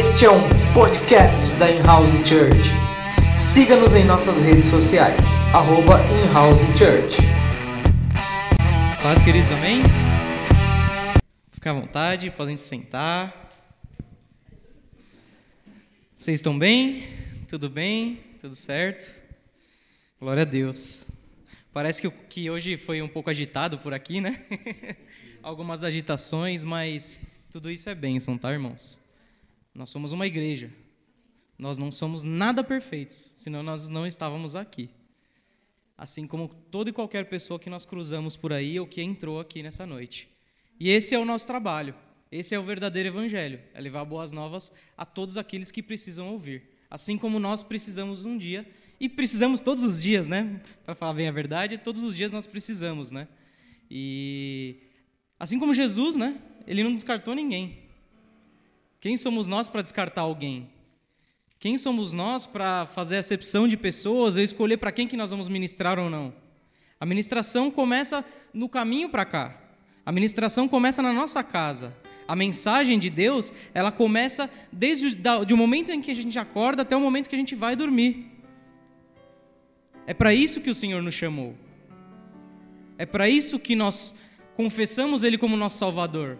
Este é um podcast da In-House Church. Siga-nos em nossas redes sociais, arroba In-House Church. Paz, queridos, amém? Fica à vontade, podem se sentar. Vocês estão bem? Tudo bem? Tudo certo? Glória a Deus. Parece que, que hoje foi um pouco agitado por aqui, né? Algumas agitações, mas tudo isso é bênção, tá, irmãos? Nós somos uma igreja. Nós não somos nada perfeitos, senão nós não estávamos aqui. Assim como toda e qualquer pessoa que nós cruzamos por aí ou que entrou aqui nessa noite. E esse é o nosso trabalho. Esse é o verdadeiro evangelho, é levar boas novas a todos aqueles que precisam ouvir. Assim como nós precisamos um dia, e precisamos todos os dias, né? Para falar bem a verdade, todos os dias nós precisamos, né? E assim como Jesus, né? Ele não descartou ninguém. Quem somos nós para descartar alguém? Quem somos nós para fazer acepção de pessoas ou escolher para quem que nós vamos ministrar ou não? A ministração começa no caminho para cá. A ministração começa na nossa casa. A mensagem de Deus, ela começa desde o, momento em que a gente acorda até o momento que a gente vai dormir. É para isso que o Senhor nos chamou. É para isso que nós confessamos Ele como nosso Salvador.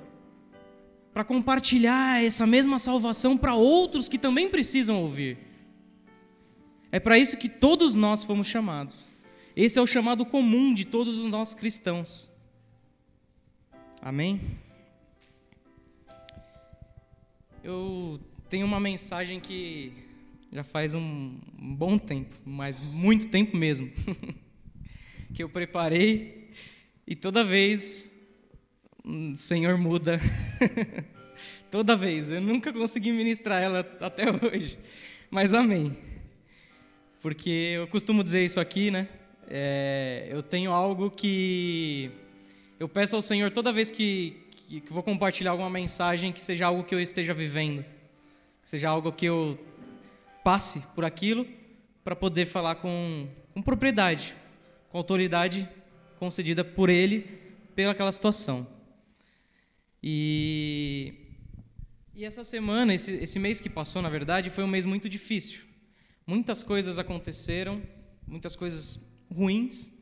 Para compartilhar essa mesma salvação para outros que também precisam ouvir. É para isso que todos nós fomos chamados. Esse é o chamado comum de todos os nossos cristãos. Amém? Eu tenho uma mensagem que já faz um, bom tempo, mas muito tempo mesmo, que eu preparei e toda vez o Senhor muda. toda vez. Eu nunca consegui ministrar ela até hoje, mas amém. Porque eu costumo dizer isso aqui, né? É, eu tenho algo que eu peço ao Senhor toda vez que, que, que vou compartilhar alguma mensagem que seja algo que eu esteja vivendo, que seja algo que eu passe por aquilo para poder falar com, com propriedade, com autoridade concedida por Ele pelaquela situação. E, e essa semana, esse, esse mês que passou, na verdade, foi um mês muito difícil. Muitas coisas aconteceram, muitas coisas ruins,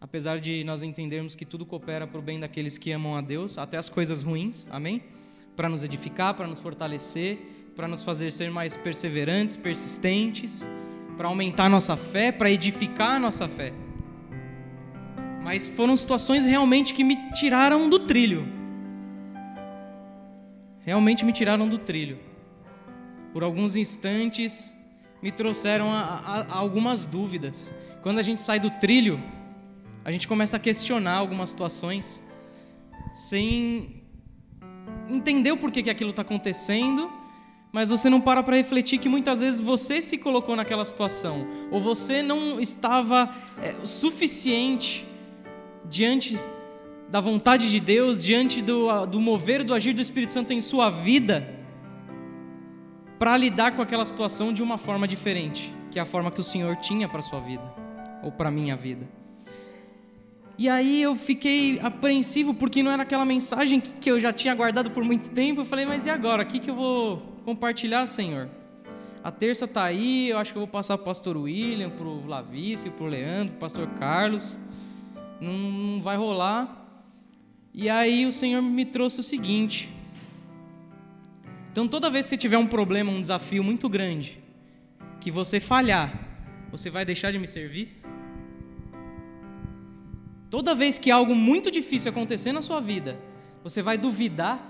apesar de nós entendermos que tudo coopera para o bem daqueles que amam a Deus, até as coisas ruins, amém? Para nos edificar, para nos fortalecer, para nos fazer ser mais perseverantes, persistentes, para aumentar nossa fé, para edificar nossa fé. Mas foram situações realmente que me tiraram do trilho. Realmente me tiraram do trilho. Por alguns instantes me trouxeram a, a, a algumas dúvidas. Quando a gente sai do trilho, a gente começa a questionar algumas situações sem entender o porquê que aquilo está acontecendo, mas você não para para refletir que muitas vezes você se colocou naquela situação, ou você não estava é, suficiente diante da vontade de Deus, diante do, do mover, do agir do Espírito Santo em sua vida, para lidar com aquela situação de uma forma diferente, que é a forma que o Senhor tinha para sua vida, ou para minha vida. E aí eu fiquei apreensivo porque não era aquela mensagem que eu já tinha guardado por muito tempo. Eu falei, mas e agora? O que, que eu vou compartilhar, Senhor? A terça está aí, eu acho que eu vou passar para o pastor William, para o Vlavício, para o Leandro, para o pastor Carlos. Não, não vai rolar. E aí o Senhor me trouxe o seguinte. Então toda vez que tiver um problema, um desafio muito grande, que você falhar, você vai deixar de me servir? Toda vez que algo muito difícil acontecer na sua vida, você vai duvidar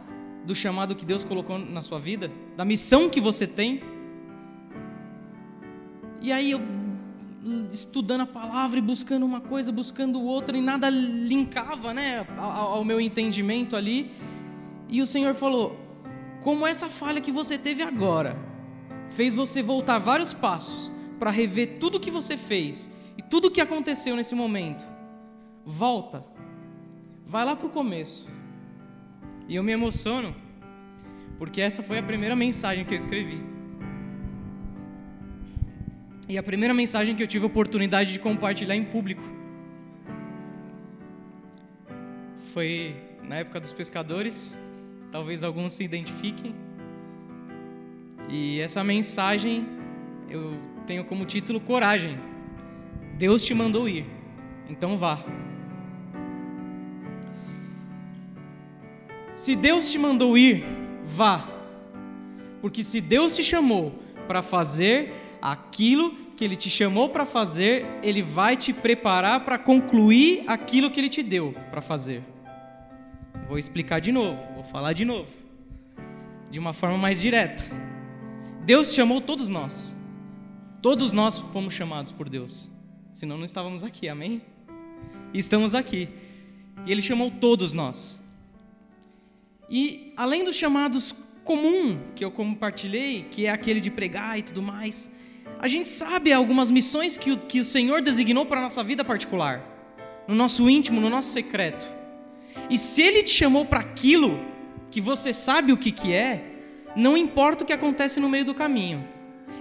do chamado que Deus colocou na sua vida, da missão que você tem. E aí eu estudando a palavra e buscando uma coisa, buscando outra, e nada linkava, né, ao, meu entendimento ali. E o Senhor falou: "Como essa falha que você teve agora fez você voltar vários passos para rever tudo que você fez e tudo que aconteceu nesse momento, volta, vai lá para o começo. E eu me emociono, porque essa foi a primeira mensagem que eu escrevi. E a primeira mensagem que eu tive a oportunidade de compartilhar em público foi na época dos pescadores, talvez alguns se identifiquem. E essa mensagem eu tenho como título Coragem. Deus te mandou ir, então vá. Se Deus te mandou ir, vá. Porque se Deus te chamou para fazer aquilo que Ele te chamou para fazer, Ele vai te preparar para concluir aquilo que Ele te deu para fazer. Vou explicar de novo, vou falar de novo, de uma forma mais direta. Deus chamou todos nós, todos nós fomos chamados por Deus, senão não estávamos aqui, amém? E estamos aqui, e Ele chamou todos nós. E além dos chamados comum que eu compartilhei, que é aquele de pregar e tudo mais, a gente sabe algumas missões que o, que o Senhor designou para a nossa vida particular, no nosso íntimo, no nosso secreto. E se Ele te chamou para aquilo que você sabe o que, que é, não importa o que acontece no meio do caminho,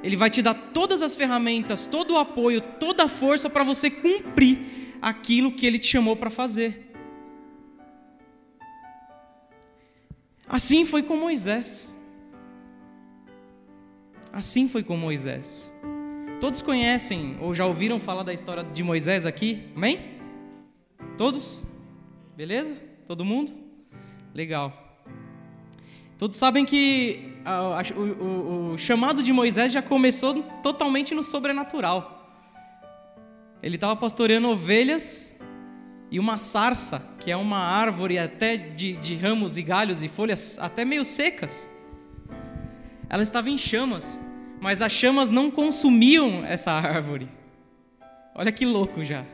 Ele vai te dar todas as ferramentas, todo o apoio, toda a força para você cumprir aquilo que Ele te chamou para fazer. Assim foi com Moisés. Assim foi com Moisés. Todos conhecem ou já ouviram falar da história de Moisés aqui? Amém? Todos? Beleza? Todo mundo? Legal. Todos sabem que a, a, o, o, o chamado de Moisés já começou totalmente no sobrenatural. Ele estava pastoreando ovelhas e uma sarça, que é uma árvore até de, de ramos e galhos e folhas até meio secas, ela estava em chamas, mas as chamas não consumiam essa árvore. Olha que louco já.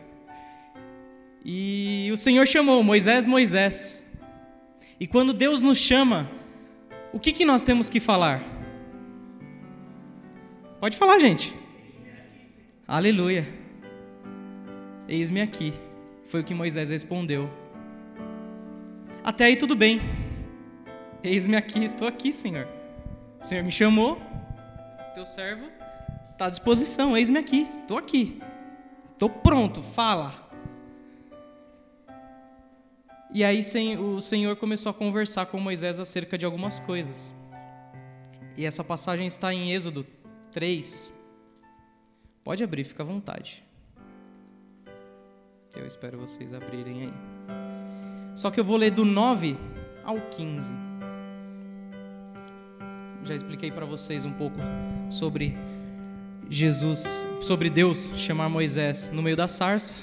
E o Senhor chamou Moisés, Moisés. E quando Deus nos chama, o que, que nós temos que falar? Pode falar, gente. Aleluia. Eis-me aqui. Foi o que Moisés respondeu. Até aí tudo bem. Eis-me aqui, estou aqui, Senhor. O Senhor me chamou, teu servo está à disposição, eis-me aqui, estou aqui. Estou pronto, fala. E aí o Senhor começou a conversar com Moisés acerca de algumas coisas. E essa passagem está em Êxodo 3. Pode abrir, fica à vontade. Eu espero vocês abrirem aí. Só que eu vou ler do 9 ao 15. Já expliquei para vocês um pouco sobre Jesus, sobre Deus chamar Moisés no meio da sarça.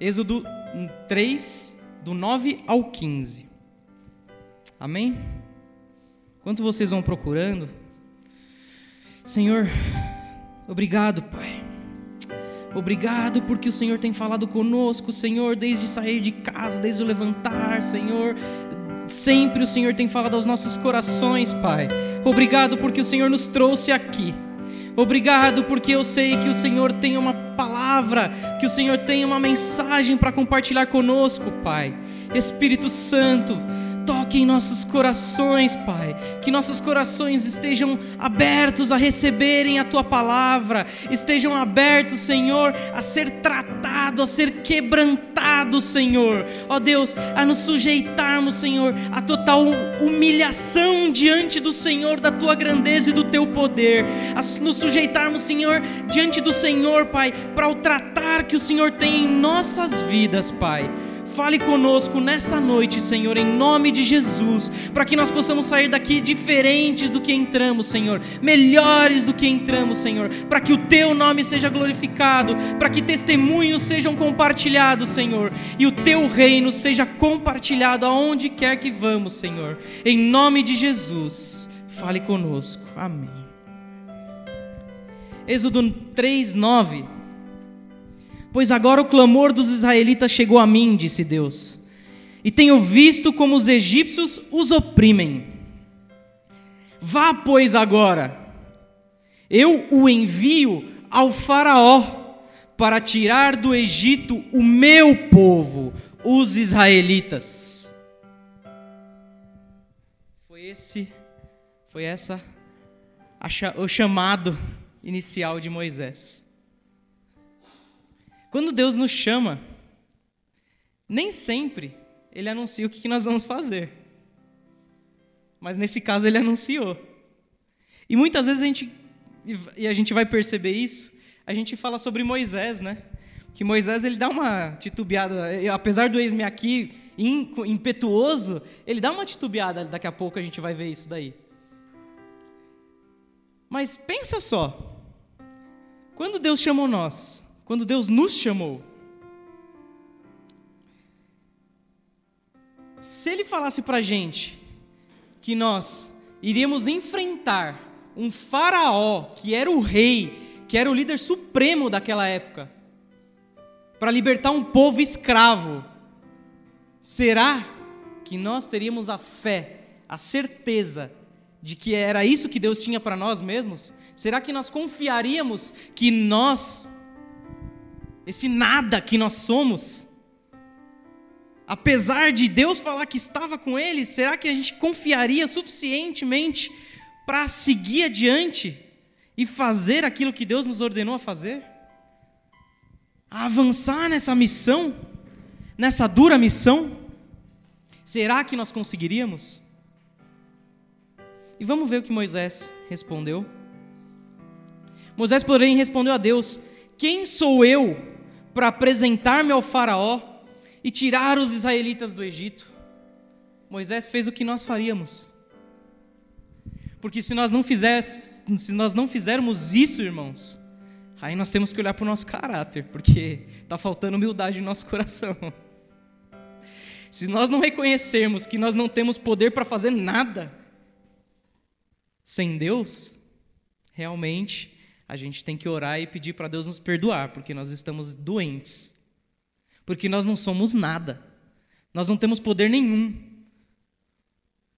Êxodo 3, do 9 ao 15. Amém? Enquanto vocês vão procurando, Senhor, obrigado, Pai Obrigado porque o Senhor tem falado conosco, Senhor, desde sair de casa, desde o levantar, Senhor. Sempre o Senhor tem falado aos nossos corações, Pai. Obrigado porque o Senhor nos trouxe aqui. Obrigado porque eu sei que o Senhor tem uma palavra, que o Senhor tem uma mensagem para compartilhar conosco, Pai. Espírito Santo, Toque em nossos corações, Pai. Que nossos corações estejam abertos a receberem a tua palavra, estejam abertos, Senhor, a ser tratado, a ser quebrantado, Senhor. Ó Deus, a nos sujeitarmos, Senhor, a total humilhação diante do Senhor, da tua grandeza e do teu poder. A nos sujeitarmos, Senhor, diante do Senhor, Pai, para o tratar que o Senhor tem em nossas vidas, Pai. Fale conosco nessa noite, Senhor, em nome de Jesus, para que nós possamos sair daqui diferentes do que entramos, Senhor, melhores do que entramos, Senhor, para que o Teu nome seja glorificado, para que testemunhos sejam compartilhados, Senhor, e o Teu reino seja compartilhado aonde quer que vamos, Senhor, em nome de Jesus. Fale conosco, amém. Êxodo 3, 9. Pois agora o clamor dos israelitas chegou a mim, disse Deus, e tenho visto como os egípcios os oprimem. Vá, pois, agora, eu o envio ao Faraó para tirar do Egito o meu povo, os israelitas. Foi esse, foi essa o chamado inicial de Moisés. Quando Deus nos chama, nem sempre Ele anuncia o que nós vamos fazer. mas nesse caso ele anunciou. E muitas vezes a gente e a gente vai perceber isso, a gente fala sobre Moisés, né? Que Moisés ele dá uma titubeada, apesar do ex-me aqui impetuoso, ele dá uma titubeada, daqui a pouco a gente vai ver isso daí. Mas pensa só, quando Deus chamou nós, quando Deus nos chamou, se Ele falasse para a gente que nós iríamos enfrentar um faraó que era o rei, que era o líder supremo daquela época, para libertar um povo escravo, será que nós teríamos a fé, a certeza de que era isso que Deus tinha para nós mesmos? Será que nós confiaríamos que nós, esse nada que nós somos, apesar de Deus falar que estava com eles, será que a gente confiaria suficientemente para seguir adiante e fazer aquilo que Deus nos ordenou a fazer? A avançar nessa missão, nessa dura missão? Será que nós conseguiríamos? E vamos ver o que Moisés respondeu. Moisés, porém, respondeu a Deus: Quem sou eu para apresentar-me ao Faraó e tirar os israelitas do Egito? Moisés fez o que nós faríamos. Porque se nós não, fizéssemos, se nós não fizermos isso, irmãos, aí nós temos que olhar para o nosso caráter, porque está faltando humildade no nosso coração. Se nós não reconhecermos que nós não temos poder para fazer nada, sem Deus, realmente a gente tem que orar e pedir para Deus nos perdoar, porque nós estamos doentes. Porque nós não somos nada. Nós não temos poder nenhum.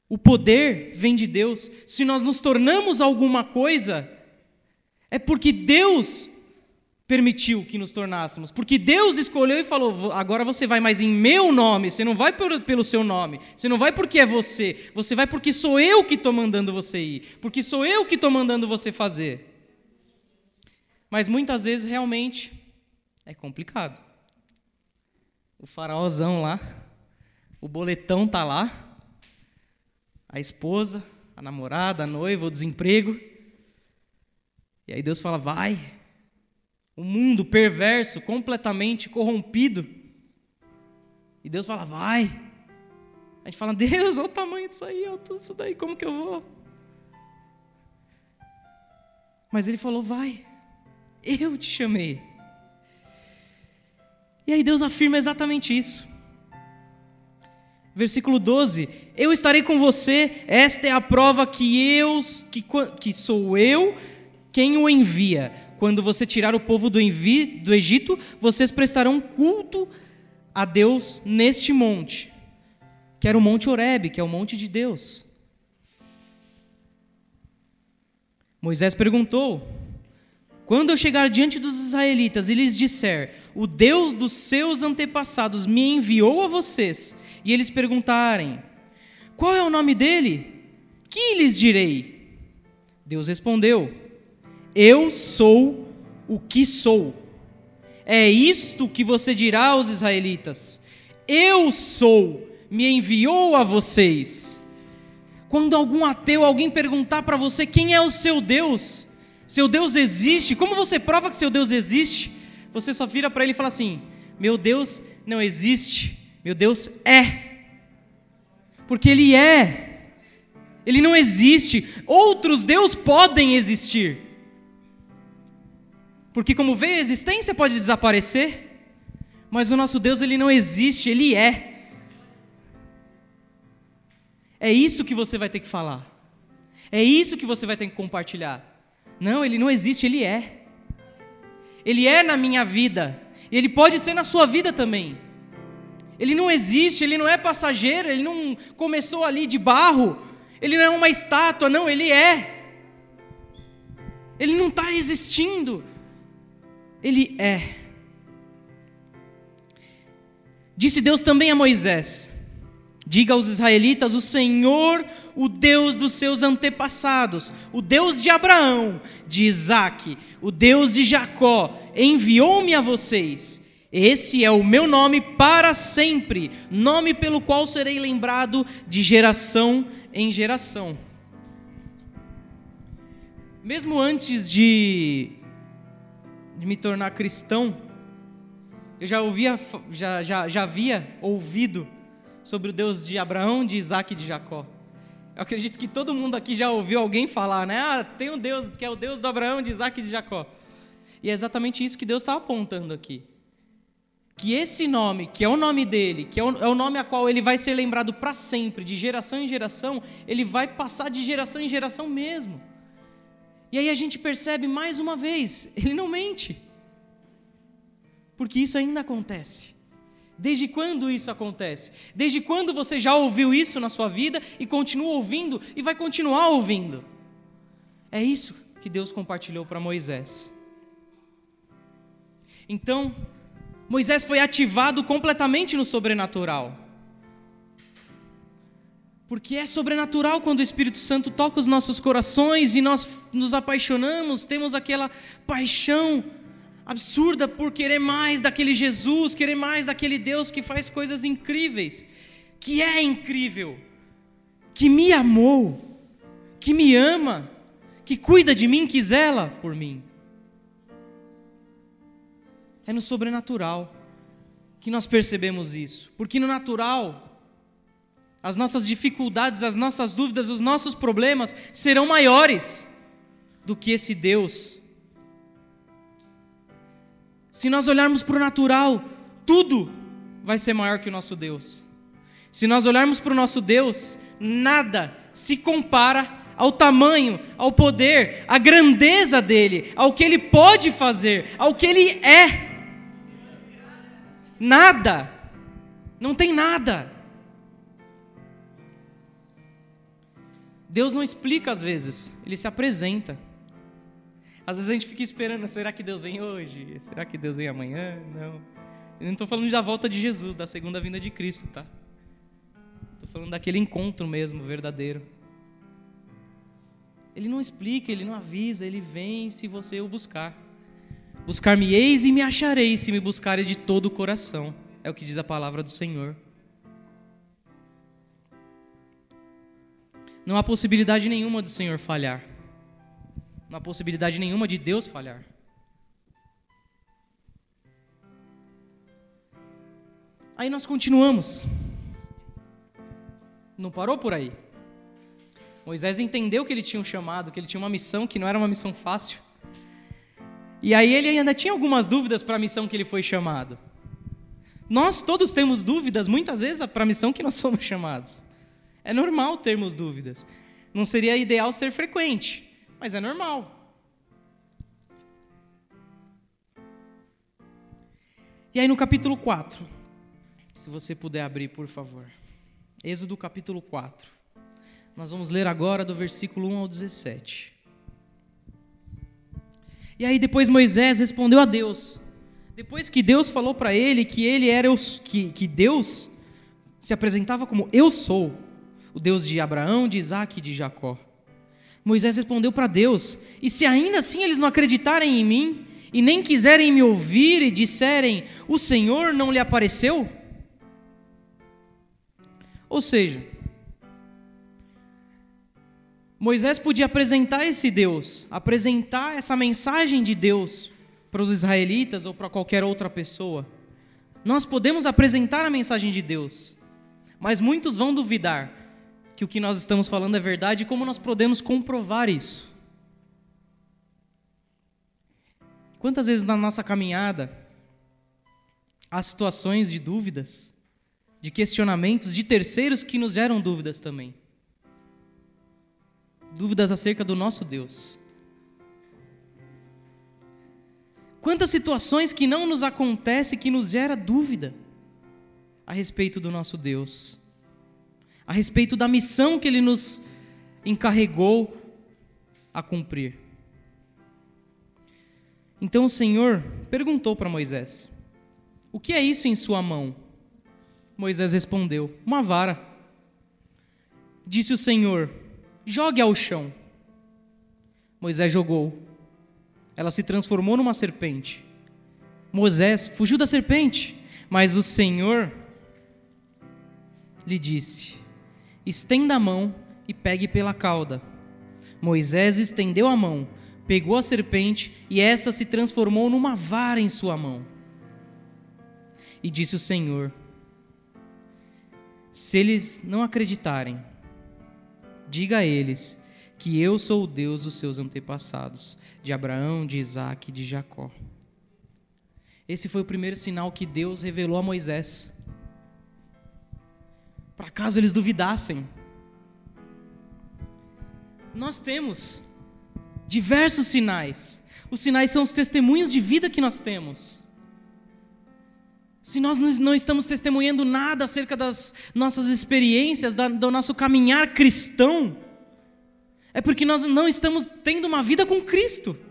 O poder vem de Deus. Se nós nos tornamos alguma coisa, é porque Deus permitiu que nos tornássemos. Porque Deus escolheu e falou: agora você vai mais em meu nome, você não vai pelo seu nome, você não vai porque é você, você vai porque sou eu que estou mandando você ir, porque sou eu que estou mandando você fazer. Mas muitas vezes realmente é complicado. O faraózão lá, o boletão tá lá, a esposa, a namorada, a noiva, o desemprego. E aí Deus fala: vai, um mundo perverso, completamente corrompido. E Deus fala, vai. A gente fala, Deus, olha o tamanho disso aí, olha tudo isso daí, como que eu vou? Mas ele falou, vai, eu te chamei. E aí Deus afirma exatamente isso. Versículo 12: Eu estarei com você, esta é a prova que eu, que, que sou eu quem o envia. Quando você tirar o povo do, envi, do Egito, vocês prestarão culto a Deus neste monte, que era o Monte Horebe, que é o monte de Deus. Moisés perguntou: Quando eu chegar diante dos israelitas e lhes disser, o Deus dos seus antepassados me enviou a vocês, e eles perguntarem, qual é o nome dele? Que lhes direi? Deus respondeu: eu sou o que sou. É isto que você dirá aos israelitas: Eu sou, me enviou a vocês. Quando algum ateu, alguém perguntar para você quem é o seu Deus, seu Deus existe, como você prova que seu Deus existe? Você só vira para ele e fala assim: Meu Deus não existe, meu Deus é. Porque Ele é, Ele não existe. Outros deuses podem existir, porque como veio a existência pode desaparecer, mas o nosso Deus ele não existe, ele é. É isso que você vai ter que falar. É isso que você vai ter que compartilhar. Não, ele não existe, ele é. Ele é na minha vida. E ele pode ser na sua vida também. Ele não existe, ele não é passageiro, ele não começou ali de barro, ele não é uma estátua, não, ele é. Ele não está existindo, ele é. Disse Deus também a Moisés: Diga aos israelitas: O Senhor, o Deus dos seus antepassados, o Deus de Abraão, de Isaque, o Deus de Jacó, enviou-me a vocês. Esse é o meu nome para sempre, nome pelo qual serei lembrado de geração em geração. Mesmo antes de, de me tornar cristão, eu já ouvia, já, já, já havia ouvido sobre o Deus de Abraão, de Isaac e de Jacó. Eu acredito que todo mundo aqui já ouviu alguém falar, né? Ah, tem um Deus que é o Deus do Abraão, de Isaac e de Jacó. E é exatamente isso que Deus está apontando aqui. Que esse nome, que é o nome dele, que é o, é o nome a qual ele vai ser lembrado para sempre, de geração em geração, ele vai passar de geração em geração mesmo. E aí a gente percebe mais uma vez, ele não mente. Porque isso ainda acontece. Desde quando isso acontece? Desde quando você já ouviu isso na sua vida e continua ouvindo e vai continuar ouvindo? É isso que Deus compartilhou para Moisés. Então, Moisés foi ativado completamente no sobrenatural. Porque é sobrenatural quando o Espírito Santo toca os nossos corações e nós nos apaixonamos, temos aquela paixão absurda por querer mais daquele Jesus, querer mais daquele Deus que faz coisas incríveis, que é incrível, que me amou, que me ama, que cuida de mim, que zela por mim. É no sobrenatural que nós percebemos isso, porque no natural as nossas dificuldades, as nossas dúvidas, os nossos problemas serão maiores do que esse Deus. Se nós olharmos para o natural, tudo vai ser maior que o nosso Deus. Se nós olharmos para o nosso Deus, nada se compara ao tamanho, ao poder, à grandeza dele, ao que ele pode fazer, ao que ele é. Nada, não tem nada. Deus não explica às vezes, ele se apresenta. Às vezes a gente fica esperando, será que Deus vem hoje? Será que Deus vem amanhã? Não. Eu não estou falando da volta de Jesus, da segunda vinda de Cristo, tá? Estou falando daquele encontro mesmo, verdadeiro. Ele não explica, ele não avisa, ele vem se você o buscar. Buscar-me-eis e me achareis se me buscares de todo o coração. É o que diz a palavra do Senhor. Não há possibilidade nenhuma do Senhor falhar. Não há possibilidade nenhuma de Deus falhar. Aí nós continuamos. Não parou por aí. Moisés entendeu que ele tinha um chamado, que ele tinha uma missão que não era uma missão fácil. E aí ele ainda tinha algumas dúvidas para a missão que ele foi chamado. Nós todos temos dúvidas, muitas vezes, para a missão que nós somos chamados. É normal termos dúvidas. Não seria ideal ser frequente, mas é normal. E aí no capítulo 4, se você puder abrir, por favor. Êxodo capítulo 4. Nós vamos ler agora do versículo 1 ao 17. E aí depois Moisés respondeu a Deus. Depois que Deus falou para ele que ele era os, que, que Deus se apresentava como eu sou, o Deus de Abraão, de Isaac e de Jacó. Moisés respondeu para Deus: E se ainda assim eles não acreditarem em mim, e nem quiserem me ouvir e disserem: O Senhor não lhe apareceu? Ou seja, Moisés podia apresentar esse Deus, apresentar essa mensagem de Deus para os israelitas ou para qualquer outra pessoa. Nós podemos apresentar a mensagem de Deus, mas muitos vão duvidar que o que nós estamos falando é verdade e como nós podemos comprovar isso. Quantas vezes na nossa caminhada há situações de dúvidas, de questionamentos de terceiros que nos geram dúvidas também? Dúvidas acerca do nosso Deus. Quantas situações que não nos acontece que nos gera dúvida a respeito do nosso Deus? A respeito da missão que ele nos encarregou a cumprir. Então o Senhor perguntou para Moisés: O que é isso em sua mão? Moisés respondeu: Uma vara. Disse o Senhor: Jogue ao chão. Moisés jogou. Ela se transformou numa serpente. Moisés fugiu da serpente, mas o Senhor lhe disse: estenda a mão e pegue pela cauda. Moisés estendeu a mão, pegou a serpente e esta se transformou numa vara em sua mão. E disse o Senhor: Se eles não acreditarem, diga a eles que eu sou o Deus dos seus antepassados, de Abraão, de Isaac e de Jacó. Esse foi o primeiro sinal que Deus revelou a Moisés. Para caso eles duvidassem. Nós temos diversos sinais. Os sinais são os testemunhos de vida que nós temos. Se nós não estamos testemunhando nada acerca das nossas experiências, do nosso caminhar cristão, é porque nós não estamos tendo uma vida com Cristo.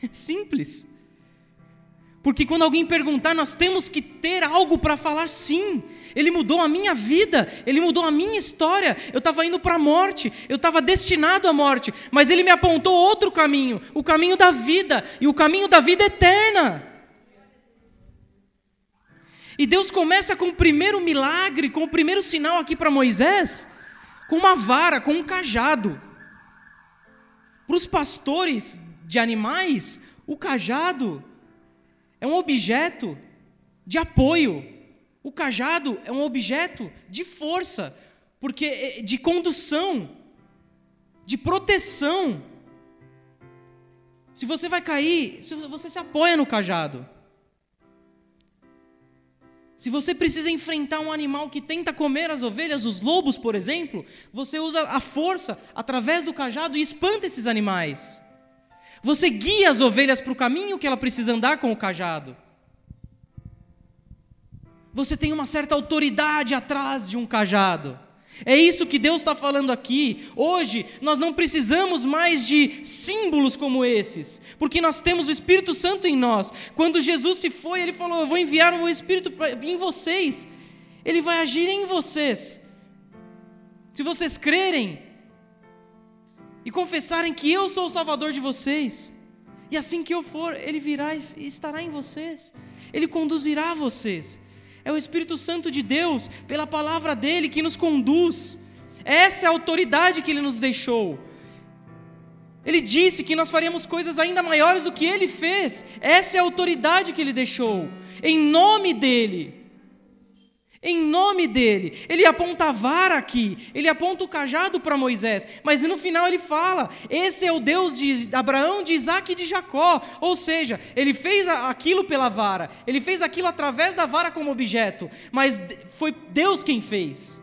É simples. Porque quando alguém perguntar, nós temos que ter algo para falar sim. Ele mudou a minha vida, ele mudou a minha história. Eu estava indo para a morte, eu estava destinado à morte, mas ele me apontou outro caminho, o caminho da vida, e o caminho da vida eterna. E Deus começa com o primeiro milagre, com o primeiro sinal aqui para Moisés, com uma vara, com um cajado. Para os pastores de animais, o cajado é um objeto de apoio. O cajado é um objeto de força, porque é, de condução, de proteção. Se você vai cair, você se apoia no cajado. Se você precisa enfrentar um animal que tenta comer as ovelhas, os lobos, por exemplo, você usa a força através do cajado e espanta esses animais. Você guia as ovelhas para o caminho que ela precisa andar com o cajado. Você tem uma certa autoridade atrás de um cajado. É isso que Deus está falando aqui. Hoje, nós não precisamos mais de símbolos como esses, porque nós temos o Espírito Santo em nós. Quando Jesus se foi, ele falou: Eu vou enviar o meu Espírito em vocês, ele vai agir em vocês. Se vocês crerem e confessarem que eu sou o Salvador de vocês, e assim que eu for, ele virá e estará em vocês, ele conduzirá vocês. É o Espírito Santo de Deus, pela palavra dele, que nos conduz. Essa é a autoridade que ele nos deixou. Ele disse que nós faríamos coisas ainda maiores do que ele fez. Essa é a autoridade que ele deixou. Em nome dele. Em nome dele, ele aponta a vara aqui, ele aponta o cajado para Moisés, mas no final ele fala: esse é o Deus de Abraão, de Isaac e de Jacó. Ou seja, ele fez aquilo pela vara, ele fez aquilo através da vara como objeto, mas foi Deus quem fez.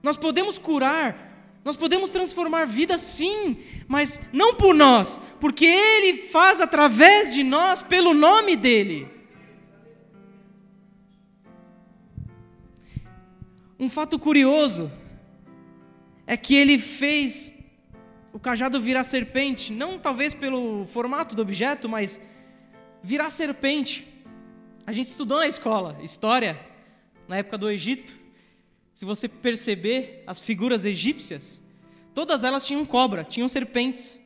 Nós podemos curar, nós podemos transformar vidas sim, mas não por nós, porque Ele faz através de nós, pelo nome dEle. Um fato curioso é que ele fez o cajado virar serpente, não talvez pelo formato do objeto, mas virar serpente. A gente estudou na escola história, na época do Egito. Se você perceber as figuras egípcias, todas elas tinham cobra, tinham serpentes.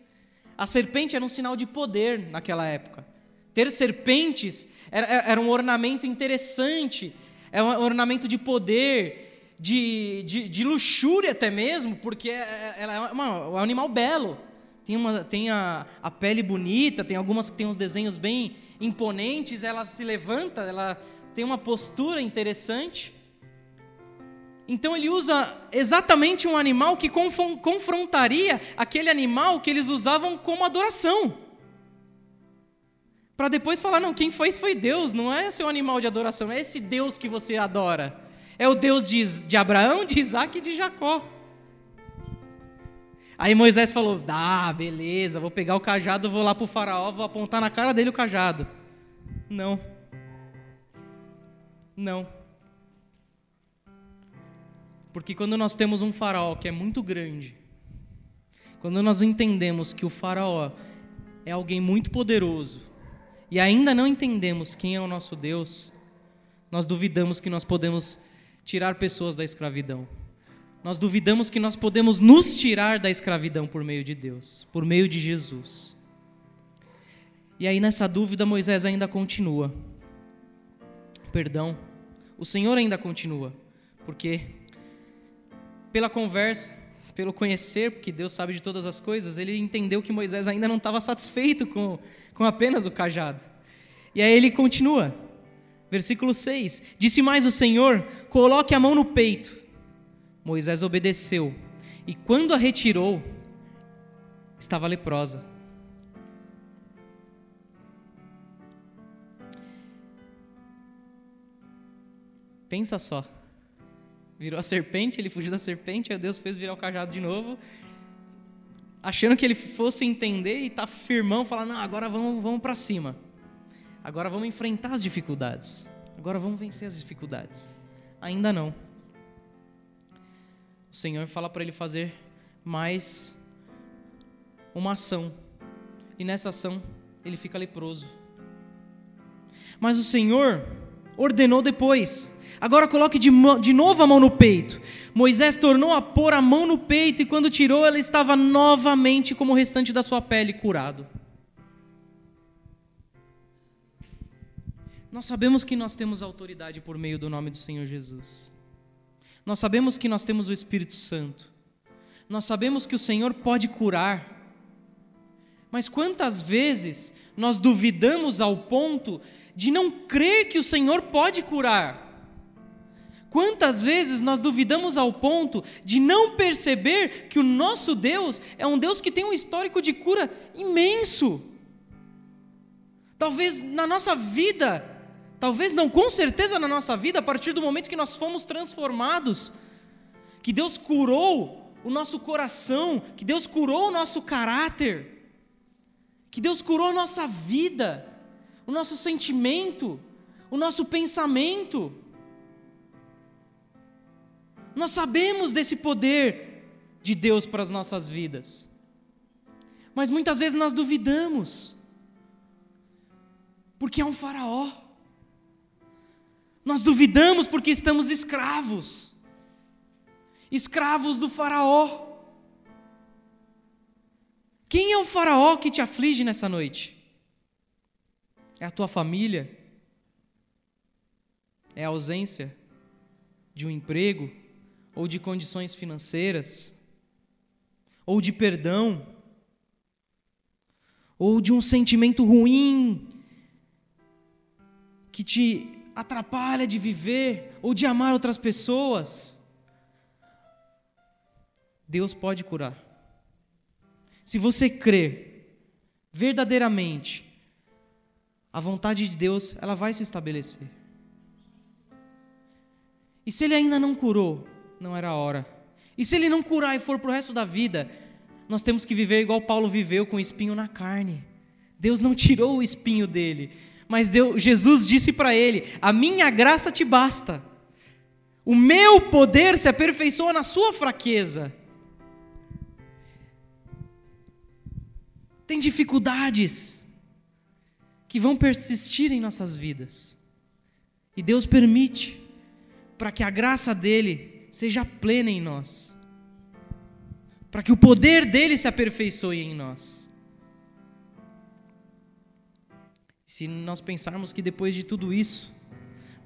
A serpente era um sinal de poder naquela época. Ter serpentes era, era um ornamento interessante, era um ornamento de poder, de, de, de luxúria até mesmo, porque é, é, ela é, uma, é um animal belo. Tem, uma, tem a, a pele bonita, tem algumas que tem uns desenhos bem imponentes, ela se levanta, ela tem uma postura interessante. Então ele usa exatamente um animal que confrontaria aquele animal que eles usavam como adoração. Para depois falar, não, quem fez foi Deus, não é seu animal de adoração, é esse Deus que você adora é o Deus de, de Abraão, de Isaac e de Jacó. Aí Moisés falou: Ah, beleza, vou pegar o cajado, vou lá para o faraó, vou apontar na cara dele o cajado. Não. Não. Porque quando nós temos um faraó que é muito grande, quando nós entendemos que o faraó é alguém muito poderoso, e ainda não entendemos quem é o nosso Deus, nós duvidamos que nós podemos tirar pessoas da escravidão. Nós duvidamos que nós podemos nos tirar da escravidão por meio de Deus, por meio de Jesus. E aí nessa dúvida Moisés ainda continua. Perdão, o Senhor ainda continua, porque pela conversa, pelo conhecer, porque Deus sabe de todas as coisas, ele entendeu que Moisés ainda não estava satisfeito com, com apenas o cajado. E aí ele continua, versículo 6: Disse mais o Senhor: Coloque a mão no peito. Moisés obedeceu, e quando a retirou, estava leprosa. Pensa só. Virou a serpente, ele fugiu da serpente, aí Deus fez virar o cajado de novo, achando que ele fosse entender e tá firmão, falar: "Não, agora vamos, vamos para cima. Agora vamos enfrentar as dificuldades. Agora vamos vencer as dificuldades." Ainda não. O Senhor fala para ele fazer mais uma ação. E nessa ação ele fica leproso. Mas o Senhor ordenou depois: Agora coloque de, de novo a mão no peito. Moisés tornou a pôr a mão no peito e quando tirou, ela estava novamente como o restante da sua pele curado. Nós sabemos que nós temos autoridade por meio do nome do Senhor Jesus. Nós sabemos que nós temos o Espírito Santo. Nós sabemos que o Senhor pode curar. Mas quantas vezes nós duvidamos ao ponto de não crer que o Senhor pode curar? Quantas vezes nós duvidamos ao ponto de não perceber que o nosso Deus é um Deus que tem um histórico de cura imenso? Talvez na nossa vida, talvez não, com certeza na nossa vida, a partir do momento que nós fomos transformados, que Deus curou o nosso coração, que Deus curou o nosso caráter, que Deus curou a nossa vida, o nosso sentimento, o nosso pensamento. Nós sabemos desse poder de Deus para as nossas vidas. Mas muitas vezes nós duvidamos. Porque é um faraó. Nós duvidamos porque estamos escravos. Escravos do faraó. Quem é o faraó que te aflige nessa noite? É a tua família? É a ausência de um emprego? ou de condições financeiras, ou de perdão, ou de um sentimento ruim que te atrapalha de viver ou de amar outras pessoas. Deus pode curar. Se você crer verdadeiramente, a vontade de Deus, ela vai se estabelecer. E se ele ainda não curou, não era a hora. E se ele não curar e for para o resto da vida, nós temos que viver igual Paulo viveu, com espinho na carne. Deus não tirou o espinho dele, mas Deus, Jesus disse para ele: A minha graça te basta. O meu poder se aperfeiçoa na sua fraqueza. Tem dificuldades que vão persistir em nossas vidas. E Deus permite para que a graça dele seja plena em nós, para que o poder dele se aperfeiçoe em nós. Se nós pensarmos que depois de tudo isso,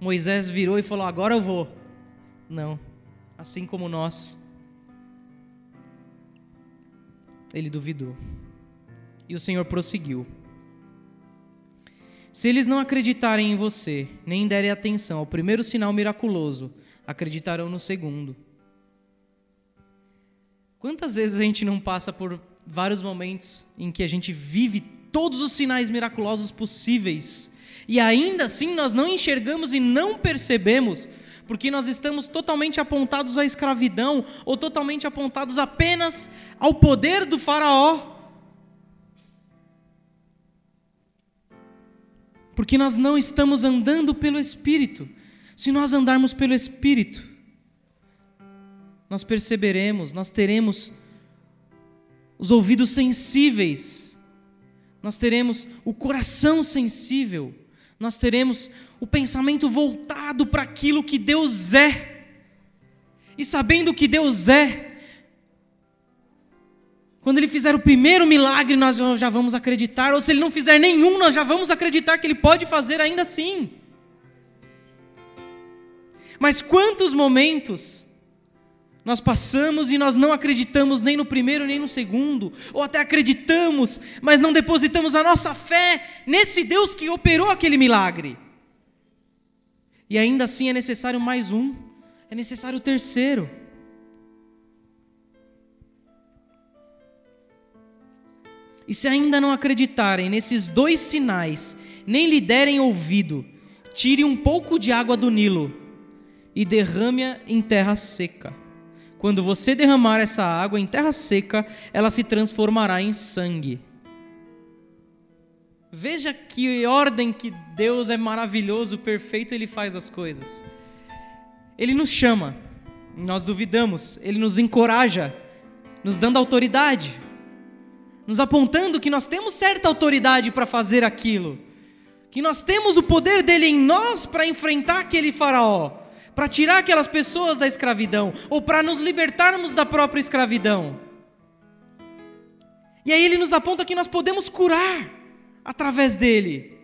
Moisés virou e falou: Agora eu vou. Não, assim como nós, ele duvidou. E o Senhor prosseguiu. Se eles não acreditarem em você, nem derem atenção ao primeiro sinal miraculoso, acreditarão no segundo. Quantas vezes a gente não passa por vários momentos em que a gente vive todos os sinais miraculosos possíveis. E ainda assim nós não enxergamos e não percebemos, porque nós estamos totalmente apontados à escravidão ou totalmente apontados apenas ao poder do Faraó. Porque nós não estamos andando pelo Espírito, se nós andarmos pelo Espírito, nós perceberemos, nós teremos os ouvidos sensíveis, nós teremos o coração sensível, nós teremos o pensamento voltado para aquilo que Deus é. E sabendo que Deus é, quando Ele fizer o primeiro milagre, nós já vamos acreditar, ou se Ele não fizer nenhum, nós já vamos acreditar que Ele pode fazer ainda assim. Mas quantos momentos Nós passamos e nós não acreditamos nem no primeiro nem no segundo, ou até acreditamos, mas não depositamos a nossa fé nesse Deus que operou aquele milagre. E ainda assim é necessário mais um, é necessário o terceiro. E se ainda não acreditarem nesses dois sinais, nem lhe derem ouvido, tire um pouco de água do Nilo e derrame-a em terra seca. Quando você derramar essa água em terra seca, ela se transformará em sangue. Veja que ordem que Deus é maravilhoso, perfeito, Ele faz as coisas. Ele nos chama, nós duvidamos, Ele nos encoraja, nos dando autoridade nos apontando que nós temos certa autoridade para fazer aquilo, que nós temos o poder dele em nós para enfrentar aquele faraó, para tirar aquelas pessoas da escravidão, ou para nos libertarmos da própria escravidão. E aí ele nos aponta que nós podemos curar através dele,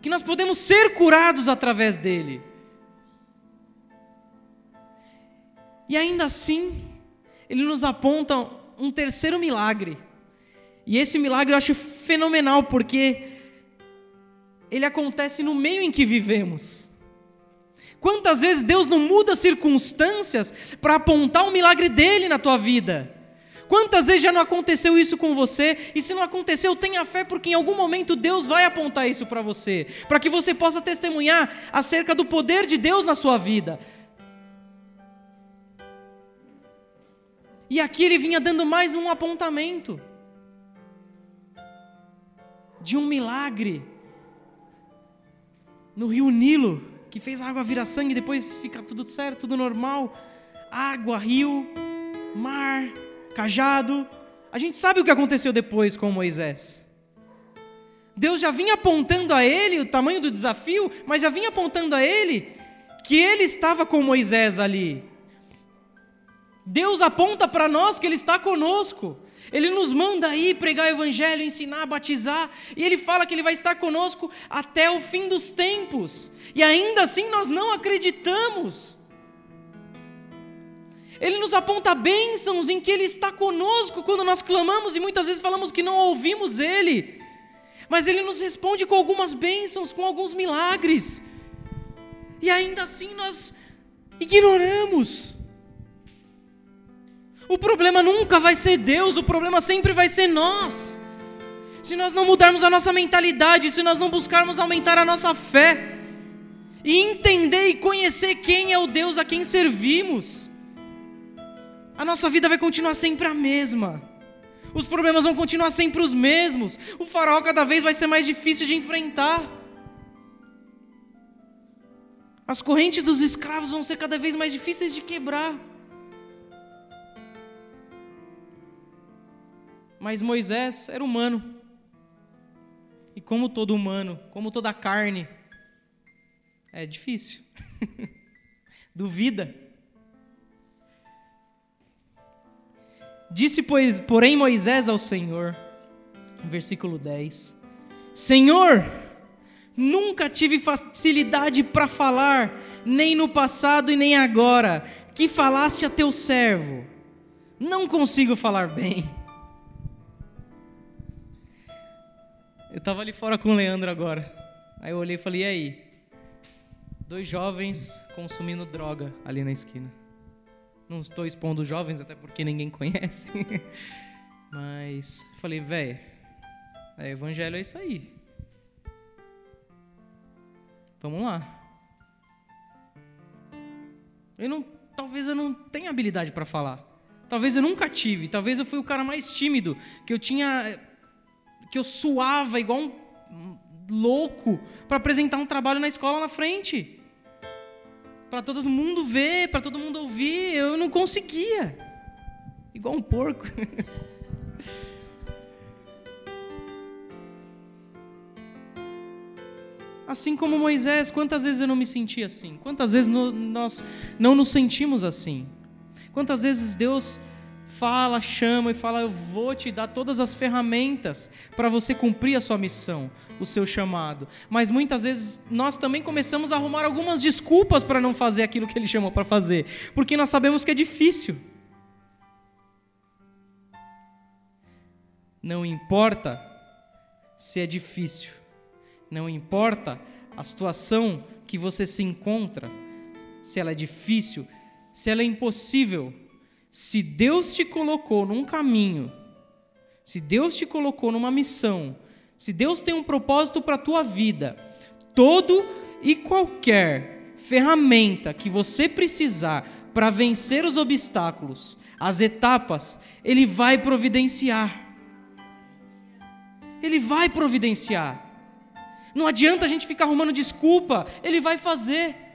que nós podemos ser curados através dele. E ainda assim, ele nos aponta um terceiro milagre e esse milagre eu acho fenomenal porque ele acontece no meio em que vivemos. Quantas vezes Deus não muda circunstâncias para apontar o milagre dele na tua vida? Quantas vezes já não aconteceu isso com você? E se não aconteceu, tenha fé, porque em algum momento Deus vai apontar isso para você, para que você possa testemunhar acerca do poder de Deus na sua vida. E aqui ele vinha dando mais um apontamento de um milagre no rio Nilo, que fez a água virar sangue e depois fica tudo certo, tudo normal. Água, rio, mar, cajado. A gente sabe o que aconteceu depois com Moisés. Deus já vinha apontando a ele o tamanho do desafio, mas já vinha apontando a ele que ele estava com Moisés ali. Deus aponta para nós que ele está conosco. Ele nos manda aí pregar o evangelho, ensinar, batizar, e ele fala que ele vai estar conosco até o fim dos tempos. E ainda assim nós não acreditamos. Ele nos aponta bênçãos em que ele está conosco quando nós clamamos e muitas vezes falamos que não ouvimos ele. Mas ele nos responde com algumas bênçãos, com alguns milagres. E ainda assim nós ignoramos. O problema nunca vai ser Deus, o problema sempre vai ser nós. Se nós não mudarmos a nossa mentalidade, se nós não buscarmos aumentar a nossa fé, e entender e conhecer quem é o Deus a quem servimos, a nossa vida vai continuar sempre a mesma. Os problemas vão continuar sempre os mesmos. O farol cada vez vai ser mais difícil de enfrentar. As correntes dos escravos vão ser cada vez mais difíceis de quebrar. Mas Moisés era humano. E como todo humano, como toda carne, é difícil. Duvida. Disse, pois, porém, Moisés ao Senhor, versículo 10: Senhor, nunca tive facilidade para falar, nem no passado e nem agora, que falaste a teu servo. Não consigo falar bem. Eu estava ali fora com o Leandro agora. Aí eu olhei e falei: e aí? Dois jovens consumindo droga ali na esquina. Não estou expondo jovens, até porque ninguém conhece. Mas falei, velho, é, evangelho é isso aí. Vamos lá. Eu não, talvez eu não tenha habilidade para falar. Talvez eu nunca tive. Talvez eu fui o cara mais tímido que eu tinha que eu suava igual um louco para apresentar um trabalho na escola na frente. Para todo mundo ver, para todo mundo ouvir, eu não conseguia. Igual um porco. Assim como Moisés, quantas vezes eu não me senti assim? Quantas vezes nós não nos sentimos assim? Quantas vezes Deus fala, chama e fala: Eu vou te dar todas as ferramentas para você cumprir a sua missão, o seu chamado. Mas muitas vezes nós também começamos a arrumar algumas desculpas para não fazer aquilo que Ele chamou para fazer, porque nós sabemos que é difícil. Não importa se é difícil, não importa a situação que você se encontra, se ela é difícil, se ela é impossível se Deus te colocou num caminho, se Deus te colocou numa missão, se Deus tem um propósito para a tua vida, todo e qualquer ferramenta que você precisar para vencer os obstáculos, as etapas, Ele vai providenciar. Ele vai providenciar. Não adianta a gente ficar arrumando desculpa, Ele vai fazer.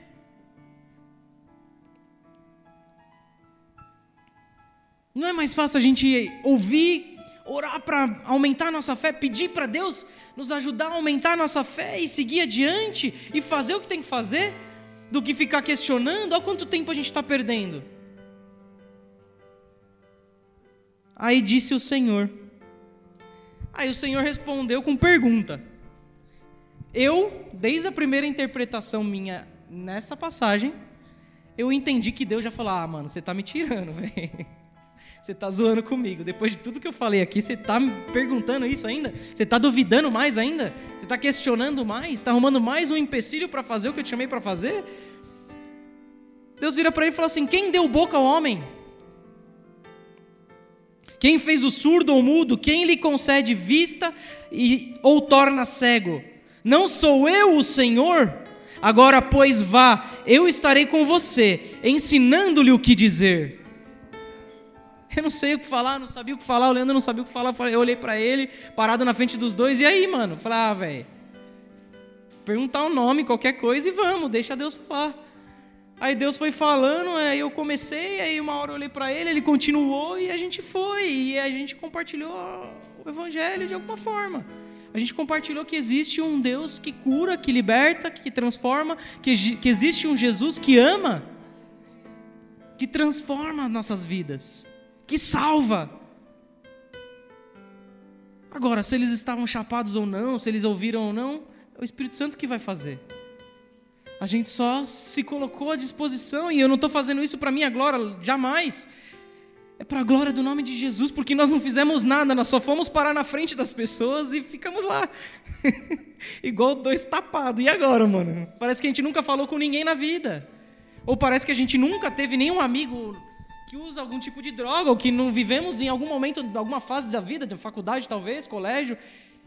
Não é mais fácil a gente ouvir, orar para aumentar a nossa fé, pedir para Deus nos ajudar a aumentar a nossa fé e seguir adiante e fazer o que tem que fazer, do que ficar questionando, olha quanto tempo a gente está perdendo. Aí disse o Senhor. Aí o Senhor respondeu com pergunta. Eu, desde a primeira interpretação minha nessa passagem, eu entendi que Deus já falou: Ah, mano, você está me tirando, velho. Você está zoando comigo. Depois de tudo que eu falei aqui, você está me perguntando isso ainda? Você está duvidando mais ainda? Você está questionando mais? Está arrumando mais um empecilho para fazer o que eu te chamei para fazer? Deus vira para ele e fala assim: Quem deu boca ao homem? Quem fez o surdo ou mudo? Quem lhe concede vista e, ou torna cego? Não sou eu o Senhor? Agora, pois, vá, eu estarei com você, ensinando-lhe o que dizer. Eu não sei o que falar, não sabia o que falar, o Leandro não sabia o que falar. Eu olhei para ele, parado na frente dos dois, e aí, mano? Falei, ah, velho. Perguntar o um nome, qualquer coisa, e vamos, deixa Deus falar. Aí Deus foi falando, aí eu comecei, aí uma hora eu olhei para ele, ele continuou e a gente foi. E a gente compartilhou o evangelho de alguma forma. A gente compartilhou que existe um Deus que cura, que liberta, que transforma, que, que existe um Jesus que ama, que transforma nossas vidas, que salva. Agora, se eles estavam chapados ou não, se eles ouviram ou não, é o Espírito Santo que vai fazer. A gente só se colocou à disposição e eu não estou fazendo isso para minha glória, jamais. É para a glória do nome de Jesus, porque nós não fizemos nada, nós só fomos parar na frente das pessoas e ficamos lá. Igual dois tapados. E agora, mano? Parece que a gente nunca falou com ninguém na vida. Ou parece que a gente nunca teve nenhum amigo que usa algum tipo de droga, ou que não vivemos em algum momento, alguma fase da vida, de faculdade talvez, colégio,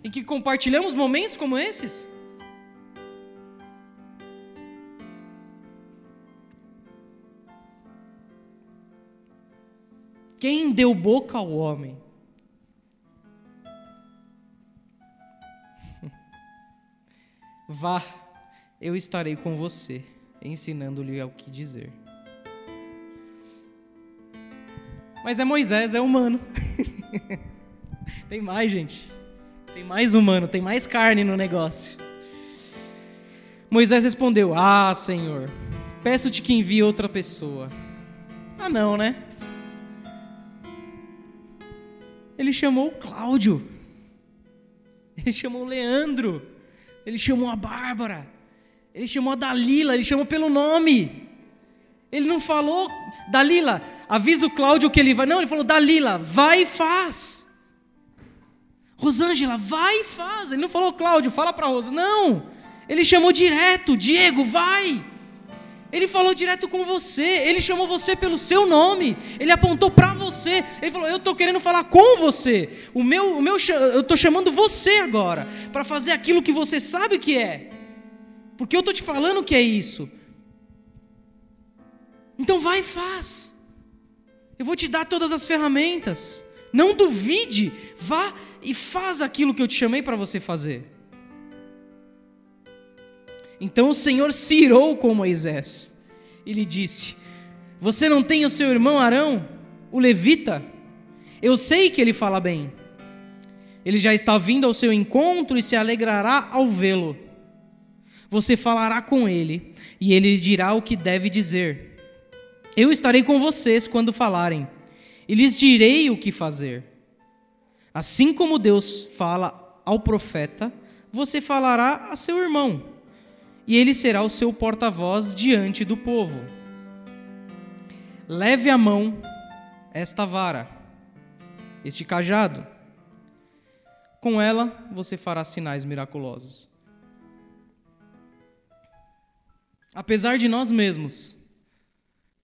em que compartilhamos momentos como esses. Quem deu boca ao homem? Vá, eu estarei com você, ensinando-lhe o que dizer. Mas é Moisés, é humano. tem mais, gente. Tem mais humano, tem mais carne no negócio. Moisés respondeu: Ah, Senhor, peço-te que envie outra pessoa. Ah, não, né? Ele chamou o Cláudio. Ele chamou o Leandro. Ele chamou a Bárbara. Ele chamou a Dalila. Ele chamou pelo nome. Ele não falou, Dalila, avisa o Cláudio que ele vai. Não, ele falou, Dalila, vai e faz. Rosângela, vai e faz. Ele não falou, Cláudio, fala para Rosa. Não. Ele chamou direto, Diego, vai. Ele falou direto com você, ele chamou você pelo seu nome, ele apontou para você, ele falou: Eu estou querendo falar com você, o meu, o meu, eu estou chamando você agora, para fazer aquilo que você sabe que é, porque eu estou te falando que é isso. Então vai e faz, eu vou te dar todas as ferramentas, não duvide, vá e faz aquilo que eu te chamei para você fazer. Então o Senhor se irou com Moisés e lhe disse: Você não tem o seu irmão Arão, o levita? Eu sei que ele fala bem. Ele já está vindo ao seu encontro e se alegrará ao vê-lo. Você falará com ele e ele lhe dirá o que deve dizer. Eu estarei com vocês quando falarem e lhes direi o que fazer. Assim como Deus fala ao profeta, você falará a seu irmão e ele será o seu porta-voz diante do povo. Leve à mão esta vara, este cajado, com ela você fará sinais miraculosos. Apesar de nós mesmos,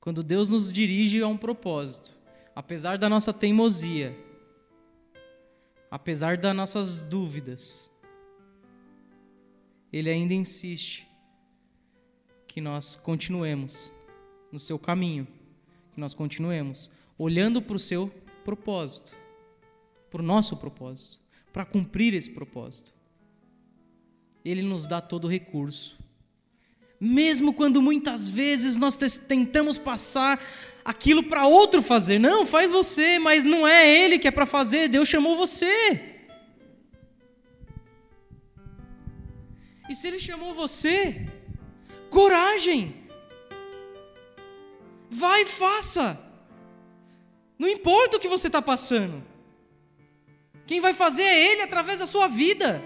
quando Deus nos dirige a um propósito, apesar da nossa teimosia, apesar das nossas dúvidas, Ele ainda insiste que nós continuemos no seu caminho, que nós continuemos olhando para o seu propósito, para o nosso propósito, para cumprir esse propósito. Ele nos dá todo o recurso. Mesmo quando muitas vezes nós tentamos passar aquilo para outro fazer. Não, faz você, mas não é ele que é para fazer, Deus chamou você. E se ele chamou você, coragem. Vai e faça. Não importa o que você está passando. Quem vai fazer é Ele através da sua vida.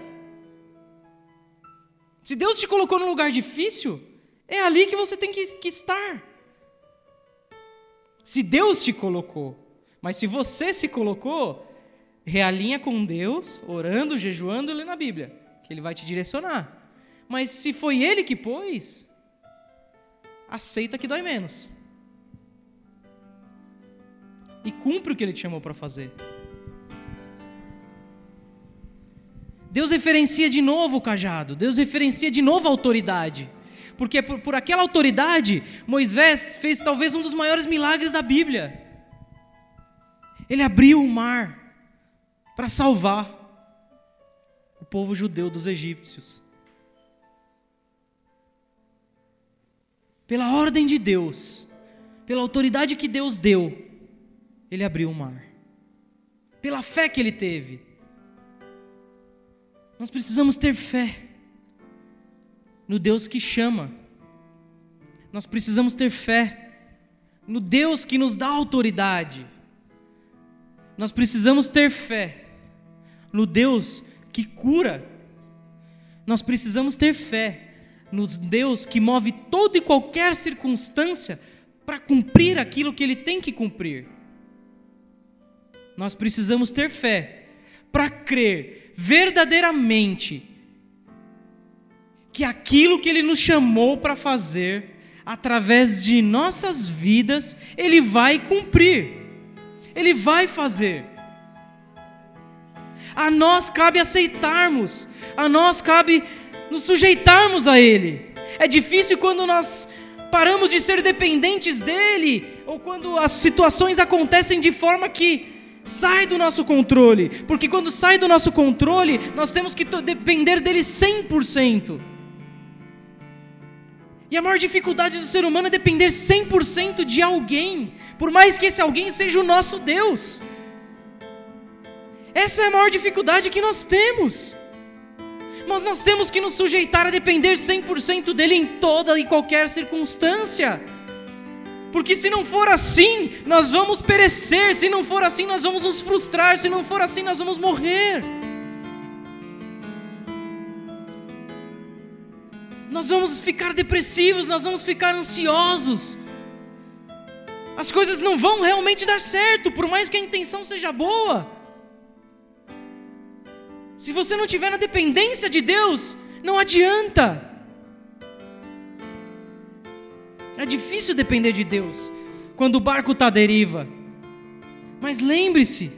Se Deus te colocou num lugar difícil, é ali que você tem que, que estar. Se Deus te colocou, mas se você se colocou, realinha com Deus, orando, jejuando e lendo a Bíblia, que Ele vai te direcionar. Mas se foi Ele que pôs, aceita que dói menos. E cumpre o que Ele te chamou para fazer. Deus referencia de novo o cajado, Deus referencia de novo a autoridade. Porque por, por aquela autoridade, Moisés fez talvez um dos maiores milagres da Bíblia. Ele abriu o mar para salvar o povo judeu dos egípcios. Pela ordem de Deus, pela autoridade que Deus deu, ele abriu o mar. Pela fé que ele teve. Nós precisamos ter fé no Deus que chama. Nós precisamos ter fé no Deus que nos dá autoridade. Nós precisamos ter fé no Deus que cura. Nós precisamos ter fé no Deus que move toda e qualquer circunstância para cumprir aquilo que Ele tem que cumprir. Nós precisamos ter fé para crer verdadeiramente que aquilo que Ele nos chamou para fazer, através de nossas vidas, Ele vai cumprir, Ele vai fazer. A nós cabe aceitarmos, a nós cabe nos sujeitarmos a Ele. É difícil quando nós paramos de ser dependentes dEle, ou quando as situações acontecem de forma que sai do nosso controle, porque quando sai do nosso controle, nós temos que depender dele 100%. E a maior dificuldade do ser humano é depender 100% de alguém, por mais que esse alguém seja o nosso Deus. Essa é a maior dificuldade que nós temos. Mas nós temos que nos sujeitar a depender 100% dele em toda e qualquer circunstância. Porque se não for assim, nós vamos perecer, se não for assim, nós vamos nos frustrar, se não for assim, nós vamos morrer. nós vamos ficar depressivos, nós vamos ficar ansiosos. As coisas não vão realmente dar certo, por mais que a intenção seja boa. Se você não tiver na dependência de Deus, não adianta. É difícil depender de Deus quando o barco está à deriva. Mas lembre-se,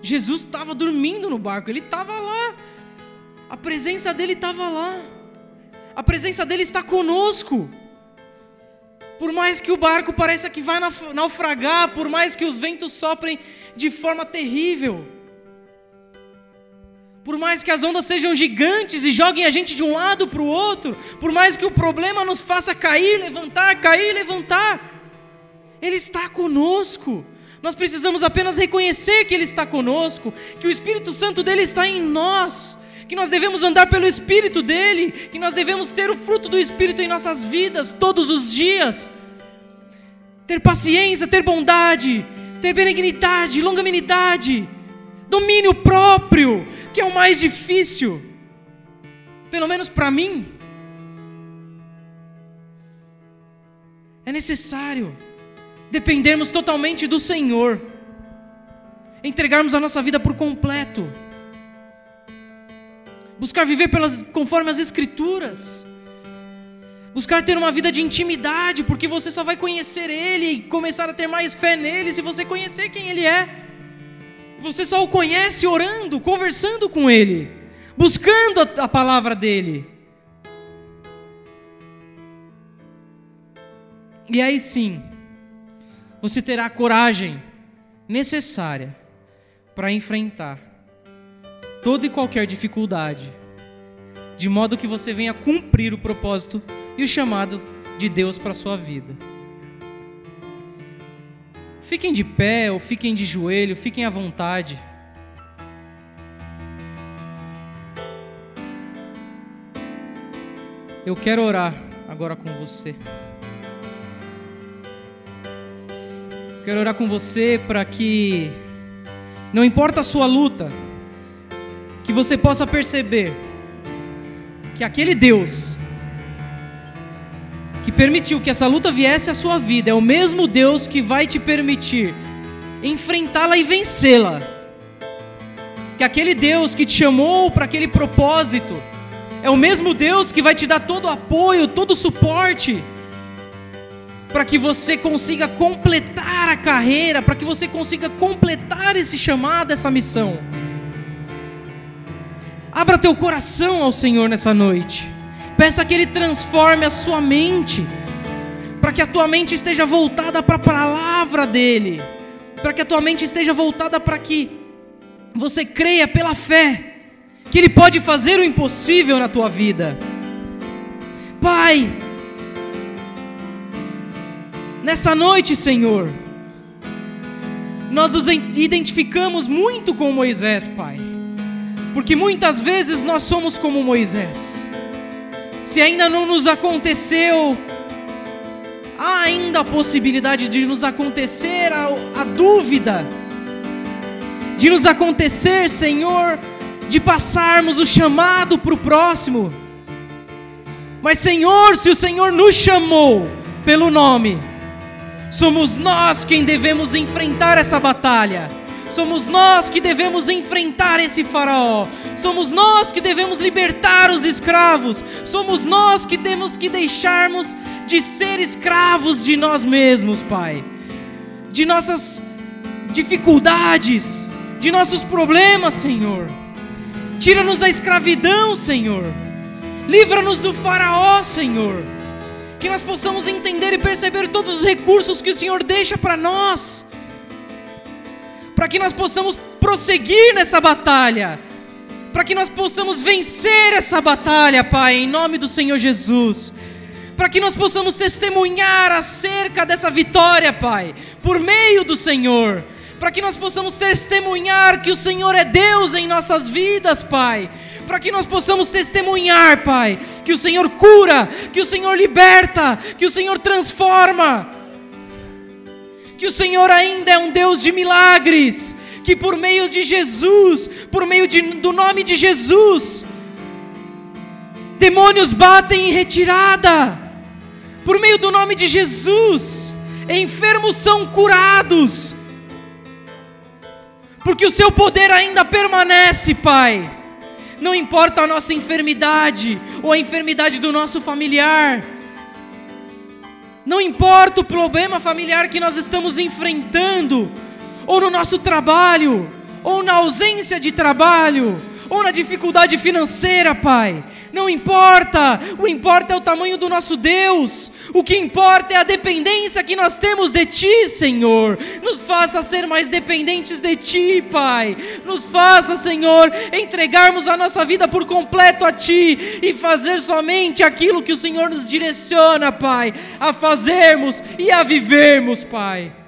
Jesus estava dormindo no barco, ele estava lá, a presença dele estava lá a presença dele está conosco. Por mais que o barco pareça que vai naufragar, por mais que os ventos soprem de forma terrível, por mais que as ondas sejam gigantes e joguem a gente de um lado para o outro, por mais que o problema nos faça cair, levantar, cair, levantar, Ele está conosco. Nós precisamos apenas reconhecer que Ele está conosco, que o Espírito Santo dele está em nós que nós devemos andar pelo Espírito dele, que nós devemos ter o fruto do Espírito em nossas vidas todos os dias. Ter paciência, ter bondade, ter benignidade, longanimidade, domínio próprio, que é o mais difícil, pelo menos para mim. É necessário dependermos totalmente do Senhor, entregarmos a nossa vida por completo buscar viver pelas, conforme as Escrituras, buscar ter uma vida de intimidade, porque você só vai conhecer Ele e começar a ter mais fé nele se você conhecer quem Ele é. Você só o conhece orando, conversando com Ele, buscando a, a palavra dEle. E aí sim, você terá a coragem necessária para enfrentar toda e qualquer dificuldade, de modo que você venha cumprir o propósito e o chamado de Deus para a sua vida. Fiquem de pé ou fiquem de joelho, fiquem à vontade. Eu quero orar agora com você. Quero orar com você para que, não importa a sua luta, que você possa perceber que aquele Deus permitiu que essa luta viesse à sua vida é o mesmo Deus que vai te permitir enfrentá-la e vencê-la. Que aquele Deus que te chamou para aquele propósito é o mesmo Deus que vai te dar todo o apoio, todo o suporte para que você consiga completar a carreira, para que você consiga completar esse chamado, essa missão. Abra teu coração ao Senhor nessa noite. Peça que Ele transforme a sua mente, para que a tua mente esteja voltada para a palavra dEle, para que a tua mente esteja voltada para que você creia pela fé que Ele pode fazer o impossível na tua vida. Pai, Nessa noite, Senhor, nós nos identificamos muito com Moisés, Pai, porque muitas vezes nós somos como Moisés. Se ainda não nos aconteceu, há ainda a possibilidade de nos acontecer a, a dúvida, de nos acontecer, Senhor, de passarmos o chamado para o próximo. Mas, Senhor, se o Senhor nos chamou pelo nome, Somos nós quem devemos enfrentar essa batalha. Somos nós que devemos enfrentar esse faraó. Somos nós que devemos libertar os escravos. Somos nós que temos que deixarmos de ser escravos de nós mesmos, Pai. De nossas dificuldades, de nossos problemas, Senhor. Tira-nos da escravidão, Senhor. Livra-nos do faraó, Senhor que nós possamos entender e perceber todos os recursos que o Senhor deixa para nós, para que nós possamos prosseguir nessa batalha, para que nós possamos vencer essa batalha, Pai, em nome do Senhor Jesus. Para que nós possamos testemunhar acerca dessa vitória, Pai, por meio do Senhor para que nós possamos testemunhar que o Senhor é Deus em nossas vidas, Pai. Para que nós possamos testemunhar, Pai, que o Senhor cura, que o Senhor liberta, que o Senhor transforma. Que o Senhor ainda é um Deus de milagres, que por meio de Jesus, por meio de, do nome de Jesus, demônios batem em retirada. Por meio do nome de Jesus, enfermos são curados porque o seu poder ainda permanece, Pai. Não importa a nossa enfermidade ou a enfermidade do nosso familiar, não importa o problema familiar que nós estamos enfrentando, ou no nosso trabalho, ou na ausência de trabalho, ou na dificuldade financeira, Pai. Não importa, o importa é o tamanho do nosso Deus, o que importa é a dependência que nós temos de Ti, Senhor. Nos faça ser mais dependentes de Ti, Pai. Nos faça, Senhor, entregarmos a nossa vida por completo a Ti e fazer somente aquilo que o Senhor nos direciona, Pai, a fazermos e a vivermos, Pai.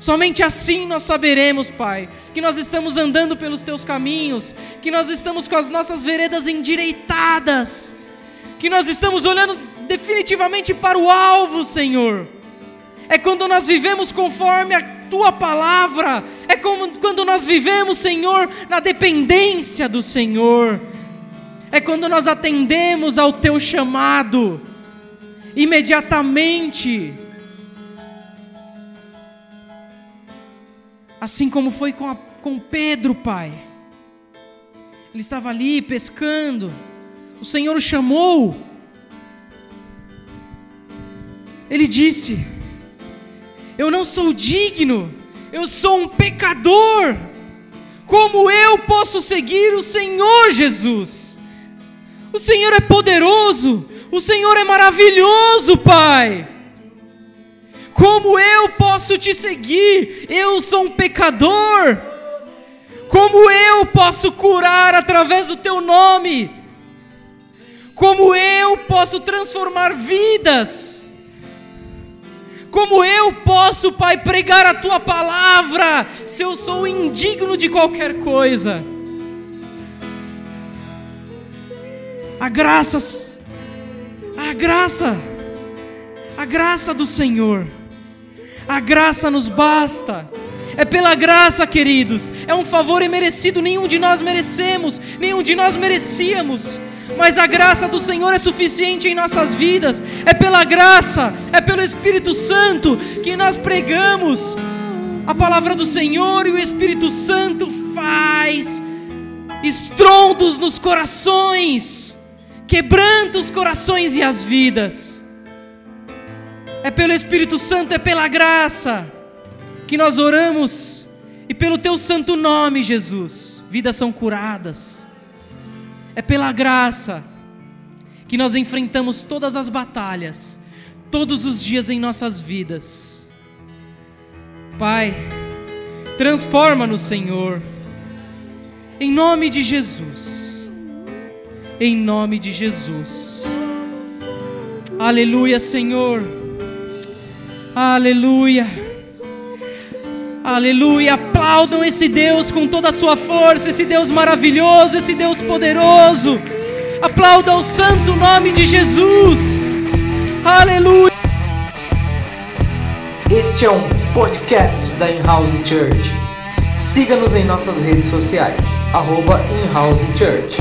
Somente assim nós saberemos, Pai, que nós estamos andando pelos teus caminhos, que nós estamos com as nossas veredas endireitadas, que nós estamos olhando definitivamente para o alvo, Senhor. É quando nós vivemos conforme a tua palavra, é como quando nós vivemos, Senhor, na dependência do Senhor. É quando nós atendemos ao teu chamado imediatamente assim como foi com, a, com Pedro, Pai. Ele estava ali pescando. O Senhor o chamou. Ele disse: Eu não sou digno, eu sou um pecador. Como eu posso seguir o Senhor Jesus? O Senhor é poderoso, o Senhor é maravilhoso, Pai. Como eu posso te seguir? Eu sou um pecador. Como eu posso curar através do teu nome? Como eu posso transformar vidas? Como eu posso, Pai, pregar a tua palavra se eu sou indigno de qualquer coisa? A graça, a graça, a graça do Senhor, a graça nos basta. É pela graça, queridos. É um favor imerecido, nenhum de nós merecemos, nenhum de nós merecíamos. Mas a graça do Senhor é suficiente em nossas vidas. É pela graça, é pelo Espírito Santo que nós pregamos a palavra do Senhor e o Espírito Santo faz estrondos nos corações, quebranta os corações e as vidas. É pelo Espírito Santo, é pela graça que nós oramos e pelo teu santo nome, Jesus, vidas são curadas. É pela graça que nós enfrentamos todas as batalhas, todos os dias em nossas vidas. Pai, transforma-nos, Senhor, em nome de Jesus. Em nome de Jesus. Aleluia, Senhor. Aleluia. Aleluia, aplaudam esse Deus com toda a sua força, esse Deus maravilhoso, esse Deus poderoso. Aplauda o santo nome de Jesus. Aleluia. Este é um podcast da In-House Church. Siga-nos em nossas redes sociais, arroba In-House Church.